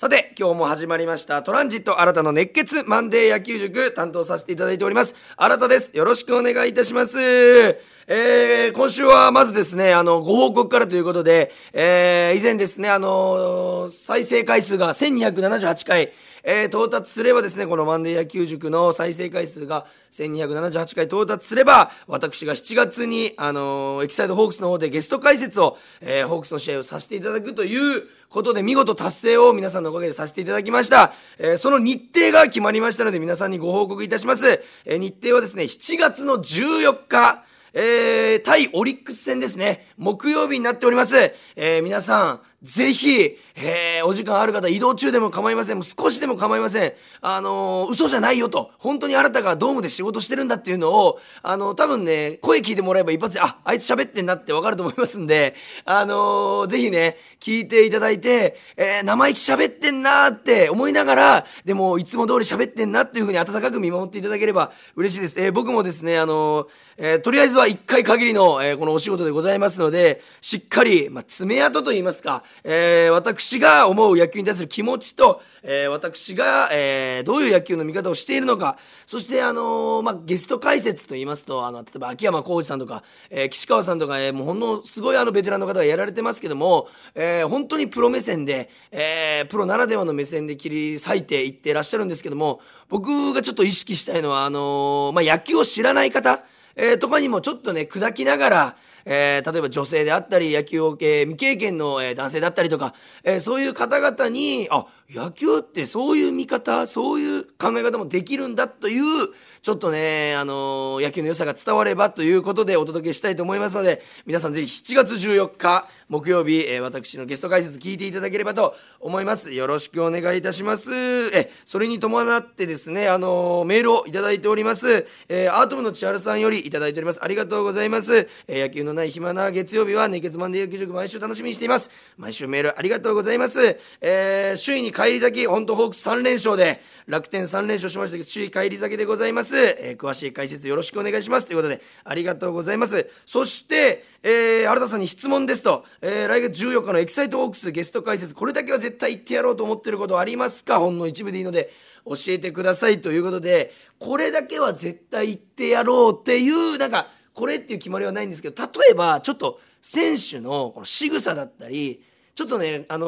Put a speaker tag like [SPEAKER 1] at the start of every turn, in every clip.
[SPEAKER 1] さて、今日も始まりましたトランジット新たの熱血マンデー野球塾担当させていただいております。新たです。よろしくお願いいたします。えー、今週はまずですね、あの、ご報告からということで、えー、以前ですね、あの再生回数が1278回、えー、到達すればですね、このマンデー野球塾の再生回数が1278回到達すれば、私が7月に、あのー、エキサイドホークスの方でゲスト解説を、えー、ホークスの試合をさせていただくということで、見事達成を皆さんのおかげでさせていただきました。えー、その日程が決まりましたので、皆さんにご報告いたします。えー、日程はですね、7月の14日、えー、対オリックス戦ですね。木曜日になっております。えー、皆さん、ぜひ、えー、お時間ある方、移動中でも構いません。もう少しでも構いません。あのー、嘘じゃないよと。本当にあなたがドームで仕事してるんだっていうのを、あのー、多分ね、声聞いてもらえば一発で、あ、あいつ喋ってんなってわかると思いますんで、あのー、ぜひね、聞いていただいて、えー、生意気喋ってんなーって思いながら、でも、いつも通り喋ってんなっていうふうに温かく見守っていただければ嬉しいです。えー、僕もですね、あのー、えー、とりあえずは一回限りの、えー、このお仕事でございますので、しっかり、まあ、爪痕と言いますか、えー、私が思う野球に対する気持ちと、えー、私が、えー、どういう野球の見方をしているのか、そして、あのー、まあ、ゲスト解説と言いますと、あの、例えば秋山浩二さんとか、えー、岸川さんとか、えー、もうほんのすごいあのベテランの方がやられてますけども、えー、本当にプロ目線で、えー、プロならではの目線で切り裂いていってらっしゃるんですけども、僕がちょっと意識したいのは、あのー、まあ、野球を知らない方、えー、とかにもちょっとね、砕きながら、えー、例えば女性であったり、野球を、えー、未経験の、えー、男性だったりとか、えー、そういう方々に、あ、野球ってそういう見方、そういう考え方もできるんだという、ちょっとね、あの、野球の良さが伝わればということでお届けしたいと思いますので、皆さんぜひ7月14日、木曜日、えー、私のゲスト解説聞いていただければと思います。よろしくお願いいたします。え、それに伴ってですね、あの、メールをいただいております。えー、アート部の千春さんよりいただいております。ありがとうございます。えー、野球のない暇な月曜日は熱血マンデー野球塾毎週楽しみにしています。毎週メールありがとうございます。えー、首位に返り咲き、本当ホークス3連勝で、楽天3連勝しましたけど、首位返り咲きでございます。えー、詳しい解説よろしくお願いします。ということで、ありがとうございます。そして、えー、新田さんに質問ですと、えー、来月14日のエキサイトホークスゲスト解説、これだけは絶対言ってやろうと思ってることありますか？ほんの一部でいいので、教えてくださいということで、これだけは絶対言ってやろうっていう、なんか、これっていう決まりはないんですけど、例えば、ちょっと、選手のこの仕草だったり、ちょっとね、あの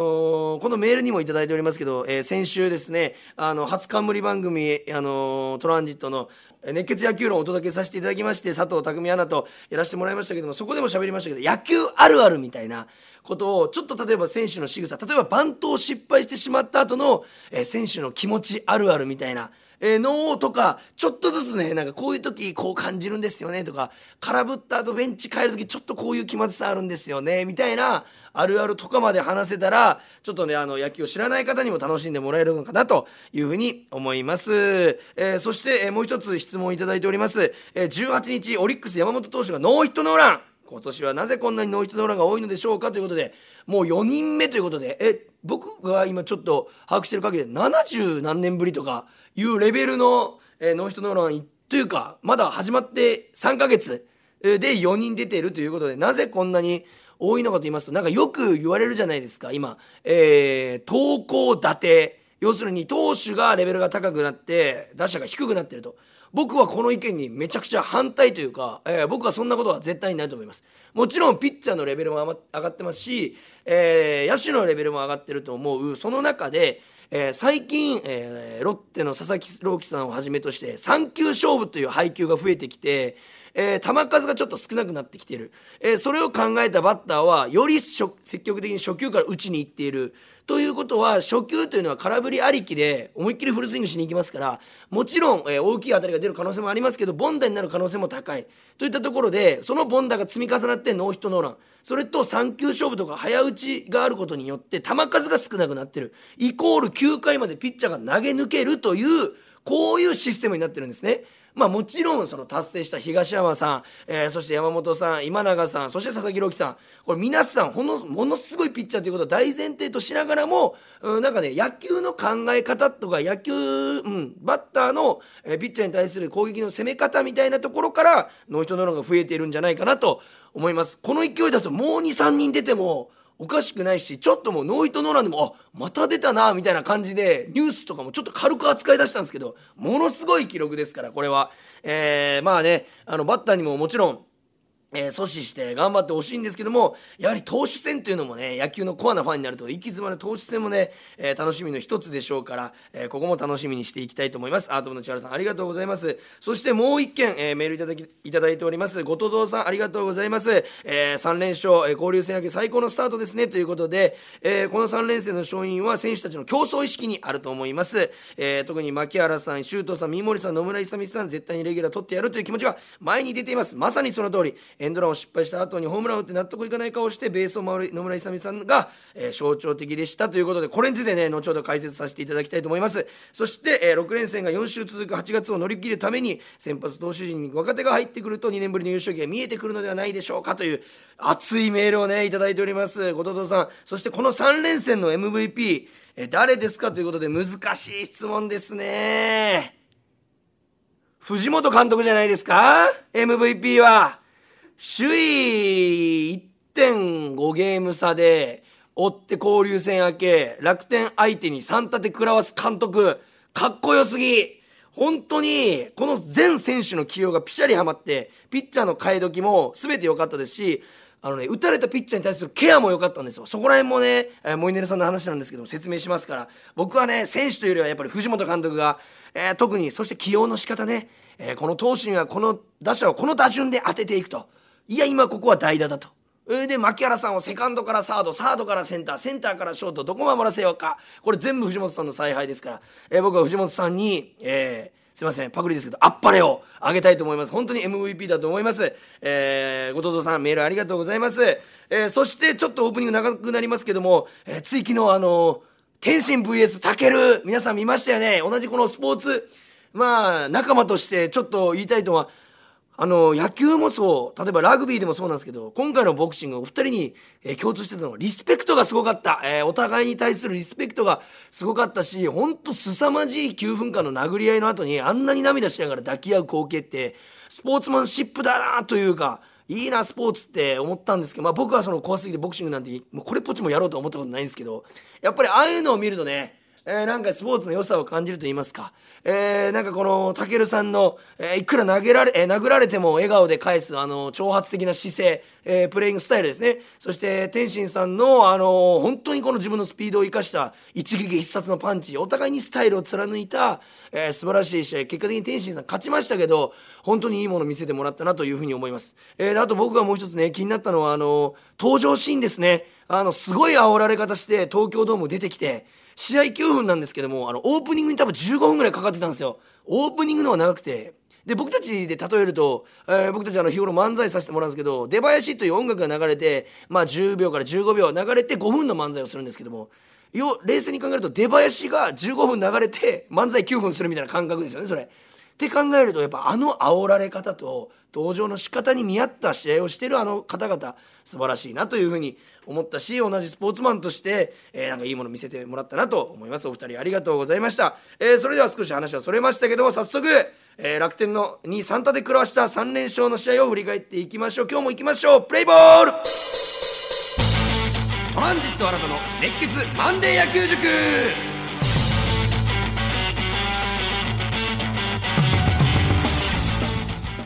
[SPEAKER 1] ー、このメールにも頂いておりますけど、えー、先週ですね、あの、初冠番組、あのー、トランジットの熱血野球論をお届けさせていただきまして、佐藤匠アナとやらせてもらいましたけども、そこでも喋りましたけど、野球あるあるみたいなことを、ちょっと例えば選手の仕草、例えばバントを失敗してしまった後の、え、選手の気持ちあるあるみたいな、えー、脳とか、ちょっとずつね、なんかこういう時こう感じるんですよねとか、空振った後ベンチ帰る時ちょっとこういう気まずさあるんですよね、みたいな、あるあるとかまで話せたら、ちょっとね、あの、野球を知らない方にも楽しんでもらえるのかなというふうに思います。えー、そして、えー、もう一つ質問いただいております。えー、18日、オリックス山本投手がノーヒットノーラン。今年はなぜこんなにノーヒットノーランが多いのでしょうかということで、もう4人目ということで、え、僕が今ちょっと把握してる限りで70何年ぶりとかいうレベルの、え、ノーヒットノーランというかまだ始まって3ヶ月で4人出てるということでなぜこんなに多いのかと言いますとなんかよく言われるじゃないですか今、えー、投稿立て要するに投手がレベルが高くなって打者が低くなってると。僕はこの意見にめちゃくちゃ反対というか、えー、僕はそんなことは絶対にないと思います。もちろんピッチャーのレベルも上がってますし、えー、野手のレベルも上がってると思う。その中でえー、最近、えー、ロッテの佐々木朗希さんをはじめとして3球勝負という配球が増えてきて、えー、球数がちょっと少なくなってきている、え、それを考えたバッターはより積極的に初球から打ちにいっている。ということは初球というのは空振りありきで思いっきりフルスイングしに行きますからもちろん、え、大きい当たりが出る可能性もありますけど凡打になる可能性も高い。といったところでその凡打が積み重なってノーヒットノーラン。それと3球勝負とか早打ちがあることによって球数が少なくなってる。イコール9回までピッチャーが投げ抜けるというこういうシステムになってるんですね。まあもちろんその達成した東山さん、えー、そして山本さん今永さんそして佐々木朗希さん。これ皆さんほのものすごいピッチャーということを大前提としながらも、うん、なんかね野球の考え方とか野球、うん、バッターの、えー、ピッチャーに対する攻撃の攻め方みたいなところからノーヒットノーランが増えているんじゃないかなと思います。この勢いだともう23人出てもおかしくないしちょっともうノーヒットノーランでもあまた出たなみたいな感じでニュースとかもちょっと軽く扱い出したんですけどものすごい記録ですからこれは、えー、まあねあのバッターにももちろんえー、阻止して頑張ってほしいんですけどもやはり投手戦というのもね野球のコアなファンになると息詰まる投手戦もね、えー、楽しみの一つでしょうから、えー、ここも楽しみにしていきたいと思います。アート部の千原さんありがとうございます。そしてもう一件、えメールいただきいただいております。後藤蔵さんありがとうございます、え3連勝、え交流戦明け最高のスタートですね。ということで、えこの3連戦の勝因は選手たちの競争意識にあると思います、え特に牧原さん周東さん三森さん野村勇さん絶対にレギュラー取ってやるという気持ちが前に出ています。まさにその通り。エンドランを失敗した後にホームランを打って納得いかない顔をしてベースを回る野村勇さんが、えー、象徴的でしたということでこれについてね後ほど解説させていただきたいと思います。そして、えー、6連戦が4週続く8月を乗り切るために先発投手陣に若手が入ってくると2年ぶりの優勝旗が見えてくるのではないでしょうかという熱いメールをねいただいております。後藤さん。そしてこの3連戦の MVP え誰ですかということで難しい質問ですね。藤本監督じゃないですか？MVP は。首位1.5ゲーム差で追って交流戦明け楽天相手に3立て食らわす監督かっこよすぎ本当にこの全選手の起用がピシャリはまってピッチャーの替え時も全て良かったですしあのね、打たれたピッチャーに対するケアも良かったんですよ。そこら辺もね、えー、モイネルさんの話なんですけども、説明しますから、僕はね、選手というよりはやっぱり藤本監督が、えー、特に、そして起用の仕方ね、えー、この投手にはこの打者をこの打順で当てていくと。いや今ここは代打だと。で牧原さんをセカンドからサードサードからセンターセンターからショートどこ守らせようか。これ全部藤本さんの采配ですから、えー、僕は藤本さんに、えー、すいませんパクリですけどあっぱれをあげたいと思います。本当に MVP だと思います、えー、後藤さんメールありがとうございます、えー、そしてちょっとオープニング長くなりますけども、えー、つい昨日あの天心 VS たける皆さん見ましたよね。同じこのスポーツまあ仲間としてちょっと言いたいとはあの野球もそう例えばラグビーでもそうなんですけど今回のボクシングお二人に、えー、共通してたのはリスペクトがすごかった、えー、お互いに対するリスペクトがすごかったしほんと凄まじい9分間の殴り合いの後にあんなに涙しながら抱き合う光景ってスポーツマンシップだなというかいいなスポーツって思ったんですけど、まあ、僕はその怖すぎてボクシングなんてもうこれっぽっちもやろうと思ったことないんですけどやっぱりああいうのを見るとねえー、なんかスポーツの良さを感じると言いますか、えー、なんかこのたけるさんの、えー、いくら投げられ、えー、殴られても笑顔で返すあの挑発的な姿勢、えー、プレイングスタイルですね。そして天心さんの、あの本当にこの自分のスピードを生かした一撃必殺のパンチお互いにスタイルを貫いた、えー、素晴らしい試合。結果的に天心さん勝ちましたけど本当にいいものを見せてもらったなというふうに思います、えー、あと僕がもう一つね気になったのはあの登場シーンですね。あのすごい煽られ方して東京ドーム出てきて試合9分なんですけどもあのオープニングに多分15分ぐらいかかってたんですよオープニングの方が長くてで僕たちで例えると、えー、僕たちあの日頃漫才させてもらうんですけど出囃子という音楽が流れて、まあ、10秒から15秒流れて5分の漫才をするんですけどもよ冷静に考えると出囃子が15分流れて漫才9分するみたいな感覚ですよねそれ。って考えるとやっぱあの煽られ方と登場の仕方に見合った試合をしてるあの方々素晴らしいなというふうに思ったし同じスポーツマンとして、えー、なんかいいもの見せてもらったなと思います。お二人ありがとうございました、えー、それでは少し話はそれましたけども早速、えー、楽天の2 3立て食らわした3連勝の試合を振り返っていきましょう。今日も行きましょう。プレイボール。トランジット新たの熱血マンデー野球塾。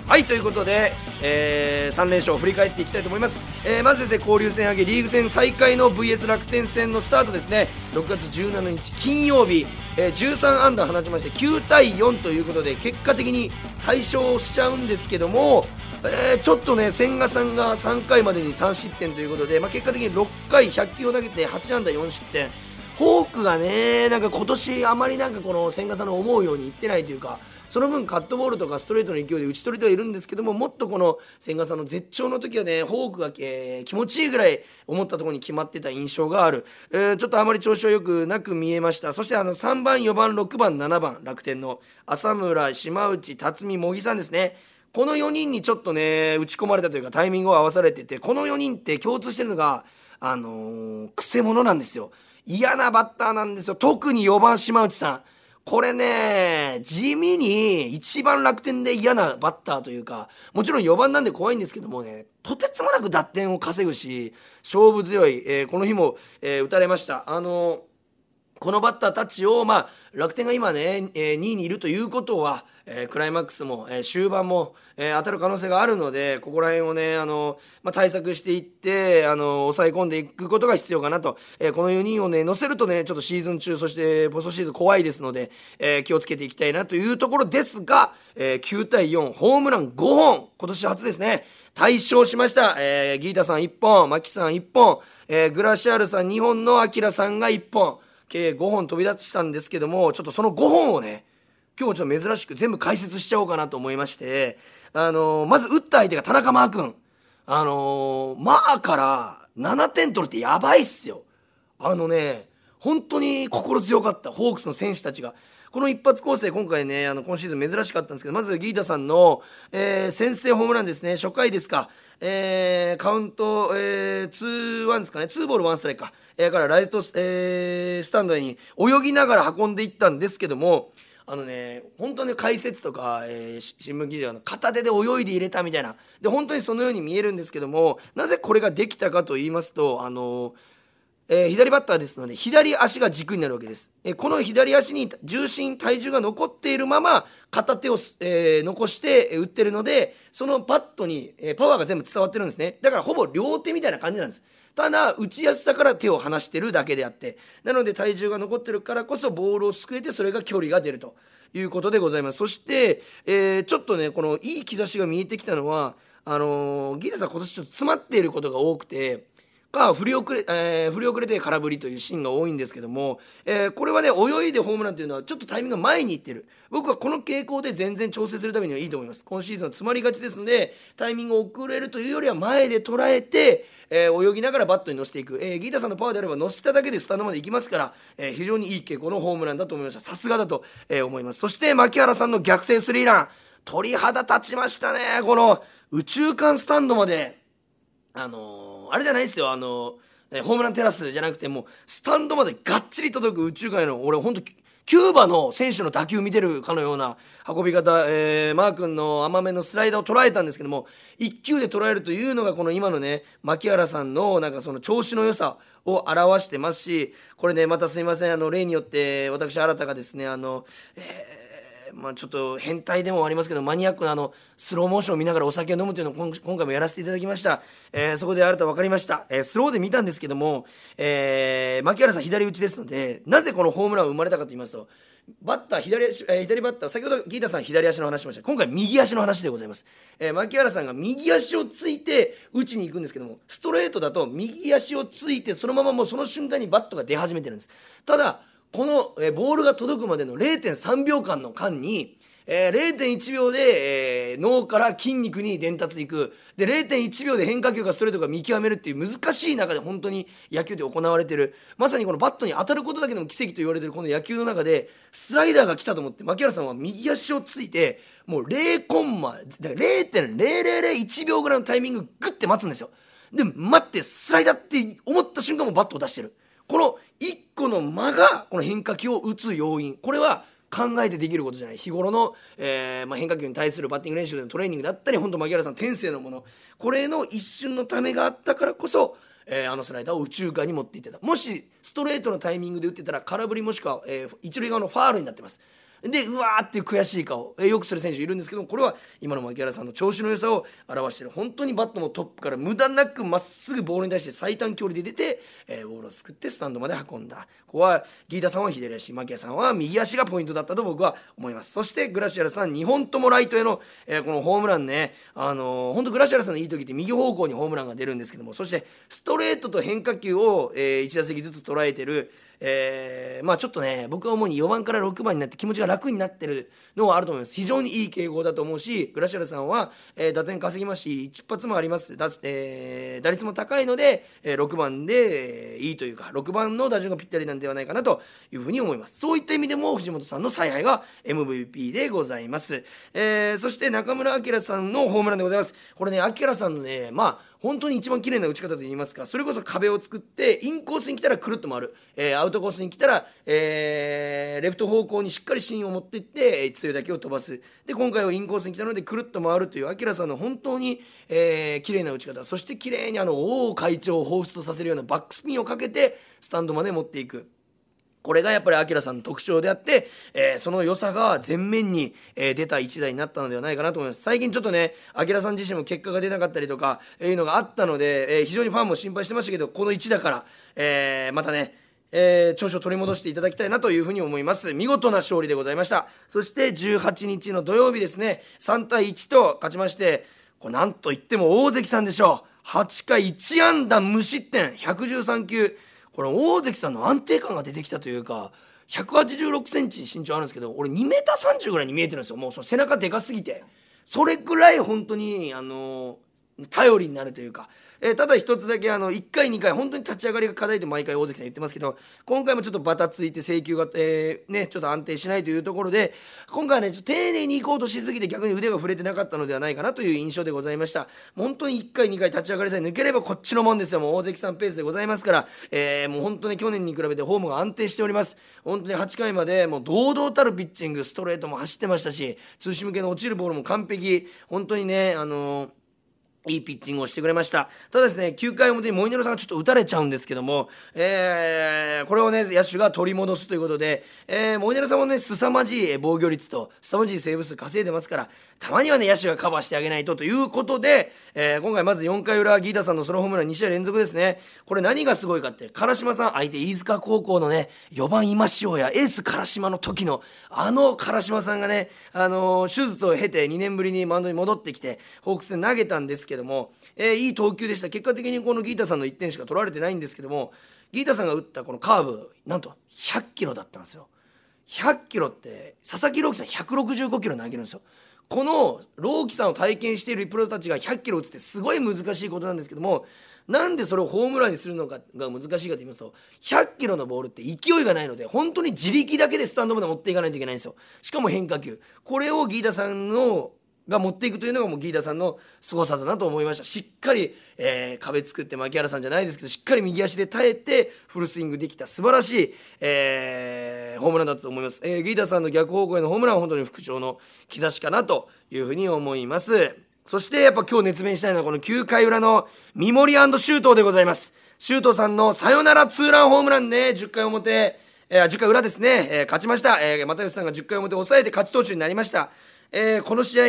[SPEAKER 1] はいということで、えー、3連勝を振り返っていきたいと思います、えー、まずですね交流戦上げリーグ戦再開の VS 楽天戦のスタートですね。6月17日金曜日、えー、13安打放ちまして9対4ということで結果的に大勝しちゃうんですけどもえー、ちょっとね千賀さんが3回までに3失点ということで、まあ、結果的に6回100球を投げて8安打4失点。フォークがねなんか今年あまりなんかこの千賀さんの思うようにいってないというかその分カットボールとかストレートの勢いで打ち取れてはいるんですけどももっとこの千賀さんの絶頂の時はねフォークが、えー、気持ちいいぐらい思ったところに決まってた印象がある、えー、ちょっとあまり調子はよくなく見えました。そしてあの3番4番6番7番楽天の浅村島内辰巳茂木さんですね。この4人にちょっとね打ち込まれたというかタイミングを合わされててこの4人って共通してるのがあのー、くせ者なんですよ。嫌なバッターなんですよ。特に4番島内さん。これね、地味に一番楽天で嫌なバッターというか、もちろん4番なんで怖いんですけどもね、とてつもなく打点を稼ぐし、勝負強い、えー、この日も、えー、打たれました。あのこのバッターたちを、まあ、楽天が今ね、えー、2位にいるということは、えー、クライマックスも、えー、終盤も、え、当たる可能性があるので、ここら辺をね、あの、まあ、対策していって、あの、抑え込んでいくことが必要かなと。え、この4人をね、乗せるとね、ちょっとシーズン中、そしてポストシーズン怖いですので、え、気をつけていきたいなというところですが、えー、9対4、ホームラン5本、今年初ですね。大勝しました。えー、ギータさん1本、マキさん1本、え、グラシアルさん2本のアキラさんが1本。計5本飛び出したんですけどもちょっとその5本をね今日ちょっと珍しく全部解説しちゃおうかなと思いましてあの、まず打った相手が田中マー君。あのー、マーから7点取るってやばいっすよ。あのね本当に心強かったホークスの選手たちが。この一発構成今回ねあの今シーズン珍しかったんですけどまずギータさんの、えー、先制ホームランですね。初回ですか。えー、カウント、えー、2-1ですかね、2ボール1ストライクか、えー、からライト、えー、スタンドに泳ぎながら運んでいったんですけども、あのね、本当に解説とか、えー、新聞記事は片手で泳いで入れたみたいな。で、本当にそのように見えるんですけども、なぜこれができたかと言いますと、あのーえー、左バッターですので左足が軸になるわけです、えー、この左足に重心体重が残っているまま片手を、えー、残して打ってるのでそのバットに、えパワーが全部伝わってるんですね。だからほぼ両手みたいな感じなんです。ただ打ちやすさから手を離してるだけであってなので体重が残ってるからこそボールをすくえてそれが距離が出るということでございます。そして、えちょっとねこのいい兆しが見えてきたのはあのギレさん今年ちょっと詰まっていることが多くてか振り遅れ,、えー、振り遅れて空振りというシーンが多いんですけども、えー、これはね泳いでホームランというのはちょっとタイミングが前にいってる。僕はこの傾向で全然調整するためにはいいと思います。今シーズンは詰まりがちですのでタイミングを遅れるというよりは前で捉えて、えー、泳ぎながらバットに乗せていく、えー、ギータさんのパワーであれば乗せただけでスタンドまで行きますから、えー、非常にいい傾向のホームランだと思いましたさすがだと、えー、思います。そして牧原さんの逆転スリーラン。鳥肌立ちましたね。この宇宙間スタンドまで。あのー、あれじゃないですよ。あのえホームランテラスじゃなくてもうスタンドまでがっちり届く宇宙界の俺ほんとキューバの選手の打球見てるかのような運び方、えー、マー君の甘めのスライダーを捉えたんですけども1球で捉えるというのがこの今のね牧原さんのなんかその調子の良さを表してますしこれねまたすいません。あの例によって私新たがですねあの、えーまあ、ちょっと変態でもありますけどマニアックなあのスローモーションを見ながらお酒を飲むというのを今回もやらせていただきました、えー、そこで新た分かりました、えー、スローで見たんですけども、えー、牧原さん左打ちですのでなぜこのホームランが生まれたかと言いますとバッター左、えー、左バッター先ほどギータさん左足の話しました。今回右足の話でございます、えー、牧原さんが右足をついて打ちに行くんですけどもストレートだと右足をついてそのままもうその瞬間にバットが出始めてるんです。ただこの、えボールが届くまでの0.3秒間の間に、えー、0.1秒で、えー、脳から筋肉に伝達いく。で0.1秒で変化球かストレートが見極めるっていう難しい中で本当に野球で行われてる。まさにこのバットに当たることだけでも奇跡と言われてるこの野球の中でスライダーが来たと思って牧原さんは右足をついてもう0コンマ0.0001秒ぐらいのタイミンググッて待つんですよ。で待ってスライダーって思った瞬間もバットを出してる。この1個の間がこの変化球を打つ要因。これは考えてできることじゃない。日頃の、えーまあ、変化球に対するバッティング練習でのトレーニングだったり本当槙原さん天性のもの。これの一瞬のためがあったからこそ、えー、あのスライダーを宇宙間に持っていってた。もしストレートのタイミングで打ってたら空振りもしくは、えー、一塁側のファールになってます。でうわーっていう悔しい顔、え、よくする選手いるんですけどこれは今の牧原さんの調子の良さを表している。本当にバットもトップから無駄なくまっすぐボールに対して最短距離で出て、えー、ボールをすくってスタンドまで運んだ。ここはギータさんは左足牧原さんは右足がポイントだったと僕は思います。そしてグラシアルさん2本ともライトへの、えー、このホームランね。あのー、本当グラシアルさんのいい時って右方向にホームランが出るんですけどもそしてストレートと変化球を、えー、1打席ずつ捉えてるえー、まあちょっとね僕は主に4番から6番になって気持ちが楽になってるのはあると思います。非常にいい傾向だと思うしグラシアルさんは、えー、打点稼ぎますし一発もあります。だ、えー、打率も高いので、えー、6番で、えー、いいというか6番の打順がぴったりなんではないかなというふうに思います。そういった意味でも藤本さんの采配が MVP でございます、えー、そして中村晃さんのホームランでございます。これね晃さんのねまあ本当に一番綺麗な打ち方といいますかそれこそ壁を作ってインコースに来たらくるっと回る、えー、アウトコースに来たら、えー、レフト方向にしっかり芯を持っていって、強い打球を飛ばす。で今回はインコースに来たのでくるっと回るというアキラさんの本当に、えー、綺麗な打ち方。そして綺麗にあの王会長を彷彿とさせるようなバックスピンをかけてスタンドまで持っていく。これがやっぱりアキラさんの特徴であって、えー、その良さが前面に、えー、出た一台になったのではないかなと思います。最近ちょっとね、アキラさん自身も結果が出なかったりとか、えー、いうのがあったので、えー、非常にファンも心配してましたけど、この1だから、えー、またね、えー、調子を取り戻していただきたいなというふうに思います。見事な勝利でございました。そして18日の土曜日ですね。3対1と勝ちましてこれなんといっても大関さんでしょう。8回1安打無失点。113球。これ大関さんの安定感が出てきたというか186センチ身長あるんですけど俺2メーター30ぐらいに見えてるんですよ。もうその背中でかすぎて。それぐらい本当にあの頼りになるというか。えー、ただ一つだけあの1回2回本当に立ち上がりが課題と毎回大関さん言ってますけど今回もちょっとバタついて請求が、えー、ね、ちょっと安定しないというところで今回はねちょっと丁寧に行こうとしすぎて逆に腕が触れてなかったのではないかなという印象でございました。本当に1回2回立ち上がりさえ抜ければこっちのもんですよ。もう大関さんペースでございますから、えー、もう本当に去年に比べてフォームが安定しております。本当に8回までもう堂々たるピッチングストレートも走ってましたし通信向けの落ちるボールも完璧。本当にねあのーいいピッチングをしてくれました。ただですね、9回表にモイネロさんがちょっと打たれちゃうんですけども、えー、これをね、野手が取り戻すということで、えー、モイネロさんもね、凄まじい防御率と、凄まじいセーブ数稼いでますから、たまにはね、野手がカバーしてあげないとということで、えー、今回まず4回裏、ギータさんのソロホームラン2試合連続ですね。これ何がすごいかって、唐島さん相手、飯塚高校のね、4番今塩やエース唐島の時の、あの唐島さんがね、あのー、手術を経て2年ぶりにマウンドに戻ってきて、ホークスで投げたんですけど、けども、えー、いい投球でした。結果的にこのギータさんの1点しか取られてないんですけどもギータさんが打ったこのカーブなんと100キロだったんですよ。100キロって佐々木朗希さん165キロ投げるんですよ。この朗希さんを体験しているプロたちが100キロ打つってすごい難しいことなんですけどもなんでそれをホームランにするのかが難しいかと言いますと100キロのボールって勢いがないので本当に自力だけでスタンドまで持っていかないといけないんですよ。しかも変化球。これをギータさんのが持っていくというのがもうギータさんの凄さだなと思いました。しっかり、えー、壁作って牧原さんじゃないですけどしっかり右足で耐えてフルスイングできた素晴らしい、えー、ホームランだったと思います、えー、ギータさんの逆方向へのホームランは本当に復調の兆しかなというふうに思います。そしてやっぱ今日熱弁したいのはこの9回裏の三森シュートでございます。シュートさんのサヨナラツーランホームランで10回表えー、10回裏ですね、えー、勝ちました、えー、又吉さんが10回表抑えて勝ち投手になりました、えー、この試合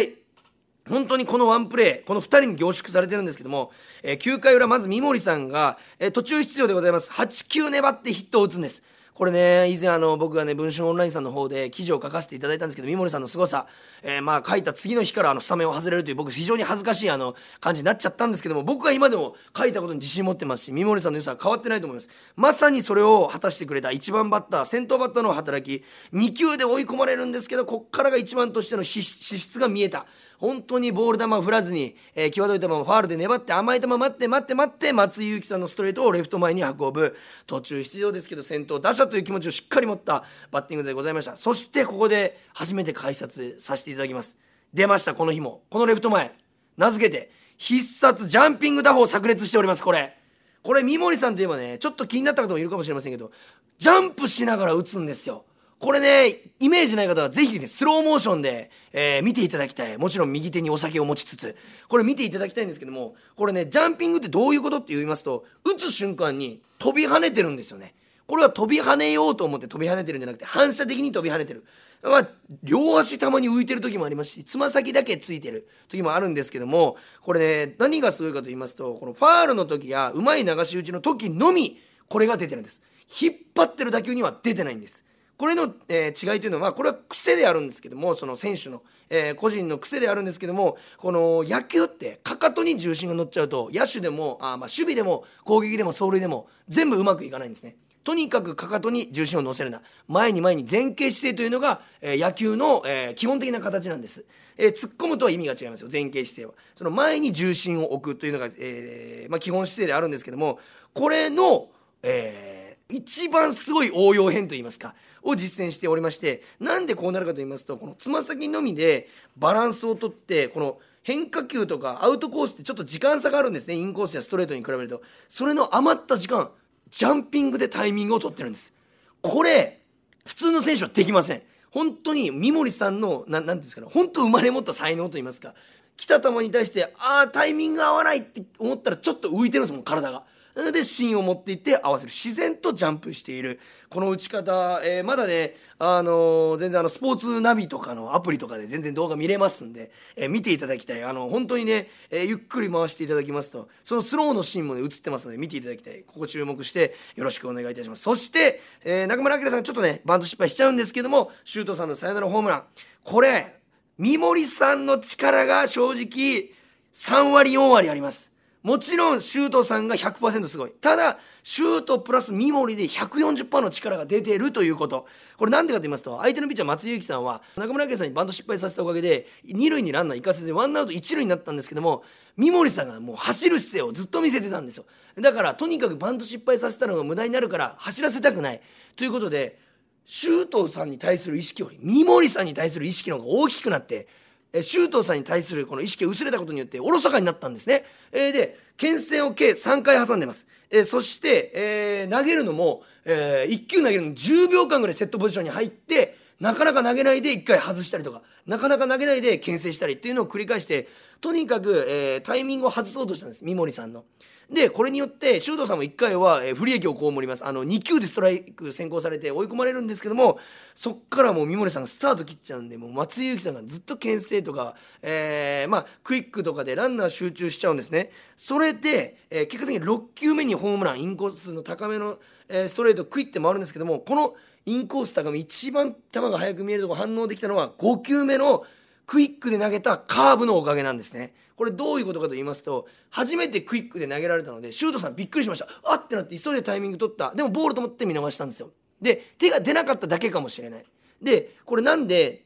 [SPEAKER 1] 本当にこのワンプレー、この2人に凝縮されてるんですけども、えー、9回裏、まず三森さんが、えー、途中出場でございます。8球粘ってヒットを打つんです。これね、以前あの、僕がね、文春オンラインさんの方で記事を書かせていただいたんですけど、三森さんの凄さ、えー、まあ書いた次の日からあの、スタメンを外れるという僕非常に恥ずかしいあの、感じになっちゃったんですけども、僕は今でも書いたことに自信持ってますし、三森さんの良さは変わってないと思います。まさにそれを果たしてくれた1番バッター、先頭バッターの働き、2球で追い込まれるんですけど、こっからが1番としての資質が見えた。本当にボール球を振らずに、えー、際どい球もファールで粘って甘い球待って待って待って松井裕樹さんのストレートをレフト前に運ぶ途中出場ですけど先頭打者という気持ちをしっかり持ったバッティングでございました。そしてここで初めて解説させていただきます。出ましたこの日も。このレフト前。名付けて必殺ジャンピング打法炸裂しておりますこれ。これ三森さんといえばねちょっと気になった方もいるかもしれませんけどジャンプしながら打つんですよ。これね、イメージない方はぜひね、スローモーションで、えー、見ていただきたい。もちろん右手にお酒を持ちつつ、これ見ていただきたいんですけども、これね、ジャンピングってどういうことって言いますと、打つ瞬間に飛び跳ねてるんですよね。これは飛び跳ねようと思って飛び跳ねてるんじゃなくて、反射的に飛び跳ねてる。まあ、両足たまに浮いてる時もありますし、つま先だけついてる時もあるんですけども、これね、何がすごいかと言いますと、このファールの時や、うまい流し打ちの時のみ、これが出てるんです。引っ張ってる打球には出てないんです。これの、えー、違いというのはこれは癖であるんですけどもその選手の、えー、個人の癖であるんですけどもこの野球ってかかとに重心が乗っちゃうと野手でもあ、まあ、守備でも攻撃でも走塁でも全部うまくいかないんですね。とにかくかかとに重心を乗せるな。前に前に前傾姿勢というのが、えー、野球の、えー、基本的な形なんです、えー、突っ込むとは意味が違いますよ。前傾姿勢は。その前に重心を置くというのが、えーまあ、基本姿勢であるんですけどもこれの、えー一番すごい応用編といいますかを実践しておりましてなんでこうなるかと言いますとこのつま先のみでバランスをとってこの変化球とかアウトコースってちょっと時間差があるんですね。インコースやストレートに比べると。それの余った時間。ジャンピングでタイミングを取ってるんです。これ普通の選手はできません。本当に三森さんのななんていうんですかね。本当生まれ持った才能と言いますか。来た球に対してああタイミング合わないって思ったらちょっと浮いてるんですもん体が。で芯を持っていって合わせる。自然とジャンプしている。この打ち方、えー、まだね、あのー、全然あのスポーツナビとかのアプリとかで全然動画見れますんで、えー、見ていただきたい。あの本当にね、えゆっくり回していただきますとそのスローのシーンもね映ってますので見ていただきたい。ここ注目してよろしくお願いいたします。そして、え中村晃さんちょっとねバント失敗しちゃうんですけども周東さんのサヨナラホームラン。これ三森さんの力が正直3割4割あります。もちろんシュートさんが100%すごい。ただシュートプラス三森で140%の力が出てるということ。これなんでかと言いますと相手のピッチャー松井裕樹さんは中村明さんにバント失敗させたおかげで二塁にランナー行かせずにワンアウト一塁になったんですけども三森さんがもう走る姿勢をずっと見せてたんですよ。だからとにかくバント失敗させたのが無駄になるから走らせたくない。ということで周東さんに対する意識より三森さんに対する意識の方が大きくなって周東さんに対するこの意識が薄れたことによっておろそかになったんですね。えー、で牽制を計3回挟んでます。えー、そして、えー、投げるのも、え、1球投げるの10秒間ぐらいセットポジションに入ってなかなか投げないで1回外したりとかなかなか投げないで牽制したりっていうのを繰り返してとにかく、え、タイミングを外そうとしたんです三森さんの。でこれによって周東さんも1回は、え、不利益を被りますあの2球でストライク先行されて追い込まれるんですけどもそっからもう三森さんがスタート切っちゃうんでもう松井裕樹さんがずっと牽制とか、えー、まあ、クイックとかでランナー集中しちゃうんですねそれで、えー、結果的に6球目にホームランインコースの高めの、え、ストレートクイッて回るんですけどもこのインコース高め一番球が速く見えるところ反応できたのは5球目のクイックで投げたカーブのおかげなんですね。これどういうことかと言いますと初めてクイックで投げられたのでシュートさんびっくりしました。あっ！てなって急いでタイミング取った。でもボールと思って見逃したんですよ。で手が出なかっただけかもしれない。でこれなんで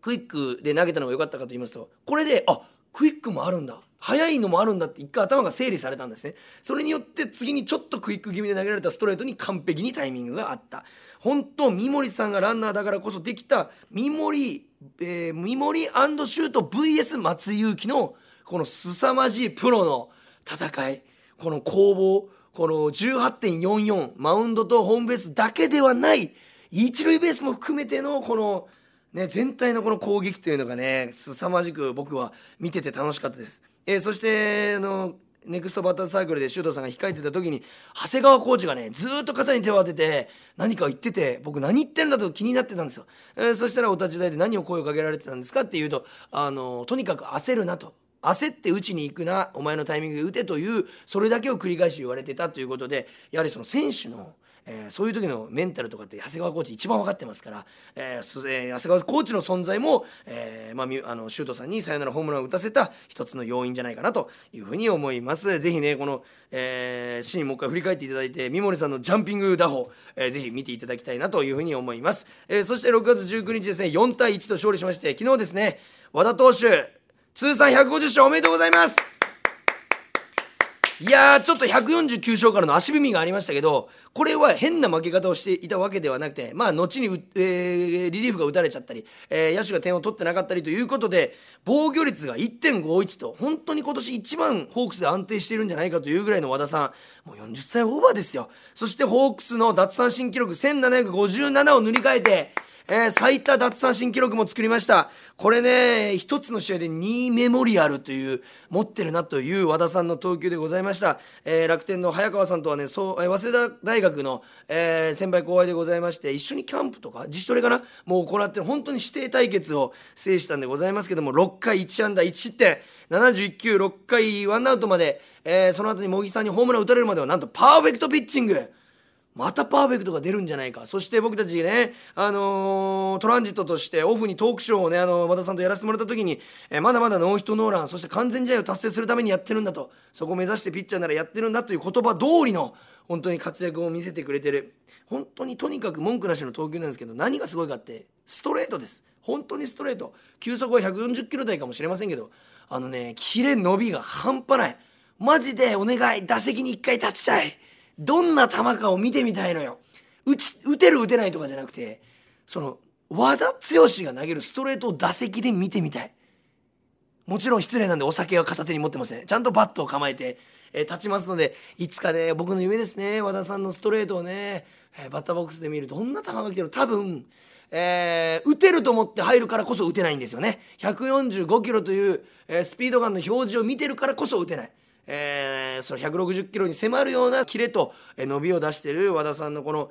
[SPEAKER 1] クイックで投げたのが良かったかと言いますとこれであクイックもあるんだ。速いのもあるんだって一回頭が整理されたんですね。それによって次にちょっとクイック気味で投げられたストレートに完璧にタイミングがあった。本当三森さんがランナーだからこそできた三森、えー、三森シュート VS 松井裕樹のこの凄まじいプロの戦いこの攻防この18.44マウンドとホームベースだけではない一塁ベースも含めてのこの、ね、全体のこの攻撃というのがね凄まじく僕は見てて楽しかったです。えー、そしてあのネクストバッターサークルで周東さんが控えてた時に長谷川コーチがねずっと肩に手を当てて何か言ってて僕何言ってんだと気になってたんですよ、えー、そしたらお立ち台で何を声をかけられてたんですかっていうとあのとにかく焦るなと焦って打ちに行くなお前のタイミングで打てというそれだけを繰り返し言われてたということでやはりその選手の、えー、そういう時のメンタルとかって長谷川コーチ一番分かってますから、えー、長谷川コーチの存在も、えーまあ、あのシュートさんにサヨナラホームランを打たせた一つの要因じゃないかなというふうに思います。ぜひねこの、えー、シーンもう一回振り返っていただいて三森さんのジャンピング打法、えー、ぜひ見ていただきたいなというふうに思います、えー、そして6月19日ですね4対1と勝利しまして昨日ですね和田投手通算150勝おめでとうございます。いやーちょっと149勝からの足踏みがありましたけどこれは変な負け方をしていたわけではなくてまあ後に、えー、リリーフが打たれちゃったり、えー、野手が点を取ってなかったりということで防御率が1.51と本当に今年一番ホークスで安定しているんじゃないかというぐらいの和田さん。もう40歳オーバーですよ。そしてホークスの奪三振記録1757を塗り替えてえー、最多奪三振記録も作りました。これね、一つの試合で2メモリアルという、持ってるなという和田さんの投球でございました。えー、楽天の早川さんとはね、そう、えー、早稲田大学の、えー、先輩後輩でございまして、一緒にキャンプとか、自主トレかな？もう行って、本当に指定対決を制したんでございますけども、6回1安打1失点、71球6回1アウトまで、えー、その後に茂木さんにホームラン打たれるまでは、なんとパーフェクトピッチング。またパーフェクトが出るんじゃないか。そして僕たちね、あのー、トランジットとしてオフにトークショーをね、あの和田さんとやらせてもらった時に、えー、まだまだノーヒットノーランそして完全試合を達成するためにやってるんだと。そこを目指してピッチャーならやってるんだという言葉通りの本当に活躍を見せてくれてる。本当にとにかく文句なしの投球なんですけど何がすごいかってストレートです。本当にストレート。球速は140キロ台かもしれませんけどあのねキレ伸びが半端ない。マジでお願い打席に1回立ちたい。どんな球かを見てみたいのよ。打ち打てる打てないとかじゃなくてその和田剛が投げるストレートを打席で見てみたい。もちろん失礼なんでお酒は片手に持ってません。ちゃんとバットを構えて、えー、立ちますのでいつかね僕の夢ですね。和田さんのストレートをね、えー、バッターボックスで見るどんな球が来てる多分えー、打てると思って入るからこそ打てないんですよね。145キロという、えー、スピードガンの表示を見てるからこそ打てない。えー、その160キロに迫るようなキレと、え、伸びを出している和田さんのこの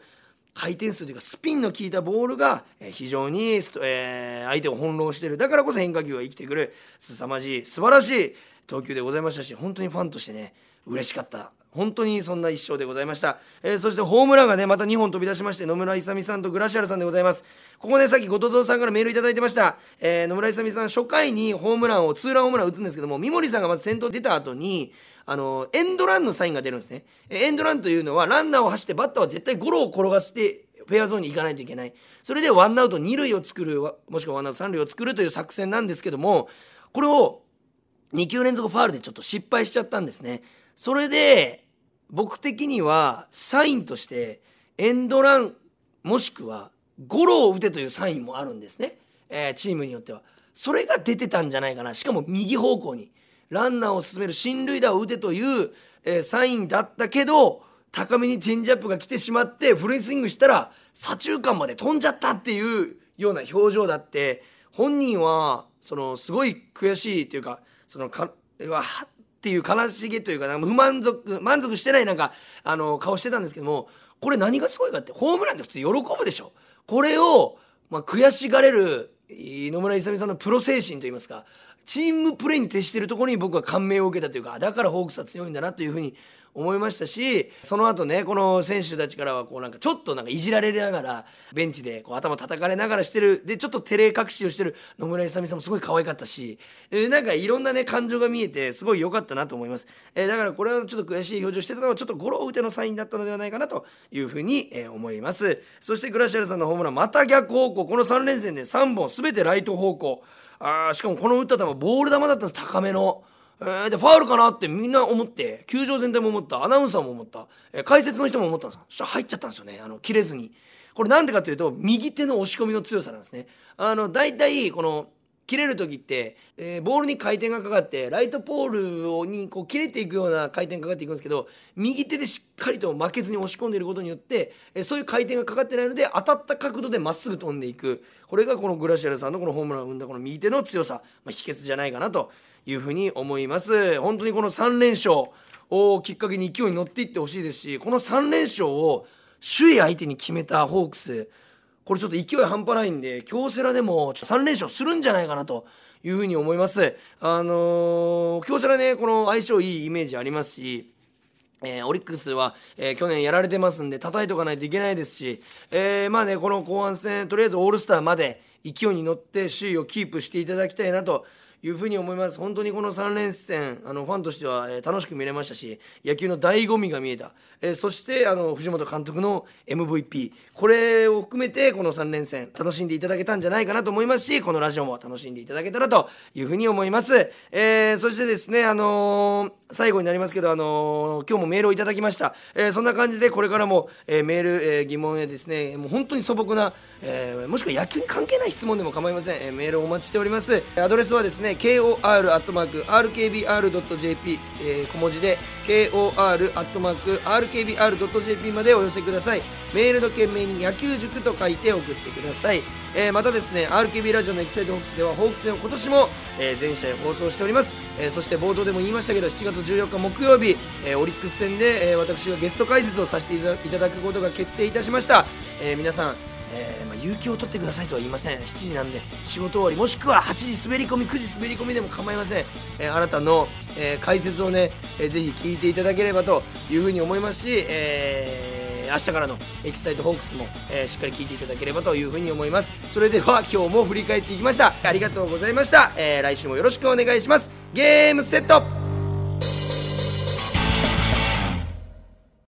[SPEAKER 1] 回転数というかスピンの効いたボールが非常に、えー、相手を翻弄している。だからこそ変化球が生きてくる。凄まじい。素晴らしい。投球でございましたし本当にファンとしてね嬉しかった。本当にそんな一勝でございました、えー、そしてホームランがねまた2本飛び出しまして野村勇さんとグラシアルさんでございます。ここねさっき後藤蔵さんからメールいただいてました、えー、野村勇さん初回にホームランをツーランホームランを打つんですけども三森さんがまず先頭出た後にあのエンドランのサインが出るんですね。エンドランというのはランナーを走ってバッターは絶対ゴロを転がしてフェアゾーンに行かないといけない。それでワンアウト二塁を作るもしくはワンアウト三塁を作るという作戦なんですけどもこれを2球連続ファールでちょっと失敗しちゃったんですね。それで僕的にはサインとしてエンドランもしくはゴロを打てというサインもあるんですね、えー、チームによっては。それが出てたんじゃないかな。しかも右方向にランナーを進める進塁打を打てという、えー、サインだったけど高めにチェンジアップが来てしまってフルスイングしたら左中間まで飛んじゃったっていうような表情だって本人はそのすごい悔しいというかそのかっていう悲しげというか不満足満足してないなんかあの顔してたんですけどもこれ何がすごいかってホームランって普通喜ぶでしょ。これを、まあ、悔しがれる野村勇さんのプロ精神といいますかチームプレーに徹しているところに僕は感銘を受けたというかだからホークスは強いんだなというふうに思いましたしその後ねこの選手たちからはこうなんかちょっとなんかいじられながらベンチでこう頭叩かれながらしてる。でちょっと照れ隠しをしてる。野村勇さんもすごい可愛かったし、なんかいろんなね感情が見えてすごい良かったなと思います、えー、だからこれはちょっと悔しい表情してたのはちょっとゴロ打てのサインだったのではないかなというふうに、え、思います。そしてグラシアルさんのホームラン。また逆方向。この3連戦で3本全てライト方向。あしかもこの打った球ボール球だったんです。高めの。えー、でファールかなってみんな思って球場全体も思った。アナウンサーも思った、えー、解説の人も思ったんですそしたら入っちゃったんですよね。あの切れずに。これなんでかというと右手の押し込みの強さなんですね。あの大体この切れる時って、えー、ボールに回転がかかってライトポールにこう切れていくような回転がかかっていくんですけど右手でしっかりと負けずに押し込んでいることによって、えー、そういう回転がかかってないので当たった角度でまっすぐ飛んでいく。これがこのグラシアルさんのこのホームランを生んだこの右手の強さ、まあ、秘訣じゃないかなと。いうふうに思います。本当にこの3連勝をきっかけに勢いに乗っていってほしいですしこの3連勝を首位相手に決めたホークスこれちょっと勢い半端ないんで京セラでも3連勝するんじゃないかなというふうに思います。あのー、京セラねこの相性いいイメージありますしえー、オリックスは、えー、去年やられてますんで叩いとかないといけないですし、えー、まあねこの後半戦とりあえずオールスターまで勢いに乗って首位をキープしていただきたいなというふうに思います。本当にこの3連戦あのファンとしては、えー、楽しく見れましたし野球の醍醐味が見えた、えー、そしてあの藤本監督の MVP これを含めてこの3連戦楽しんでいただけたんじゃないかなと思いますしこのラジオも楽しんでいただけたらというふうに思います、えー、そしてですねあの最後になりますけど、あの今日もメールをいただきました、えそんな感じでこれからも、えメール、え疑問へですねもう本当に素朴な、えもしくは野球に関係ない質問でも構いません、えメールをお待ちしております。アドレスはですね kor.rkbr.jp、えー、小文字で kor.rkbr.jp までお寄せください。メールの件名に野球塾と書いて送ってください、えー、またですね RKB ラジオのエキサイトホークスではホークス戦を今年も、えー、全試合放送しております、えー、そして冒頭でも言いましたけど7月14日木曜日、えー、オリックス戦で、えー、私がゲスト解説をさせていただくことが決定いたしました、えー、皆さんえーまあ、有給を取ってくださいとは言いません。7時なんで仕事終わりもしくは8時滑り込み9時滑り込みでも構いません、えー、あなたの、えー、解説をね、えー、ぜひ聞いていただければというふうに思いますし、えー、明日からのエキサイトホークスも、えー、しっかり聞いていただければというふうに思います。それでは今日も振り返っていきました。ありがとうございました、えー、来週もよろしくお願いします。ゲームセット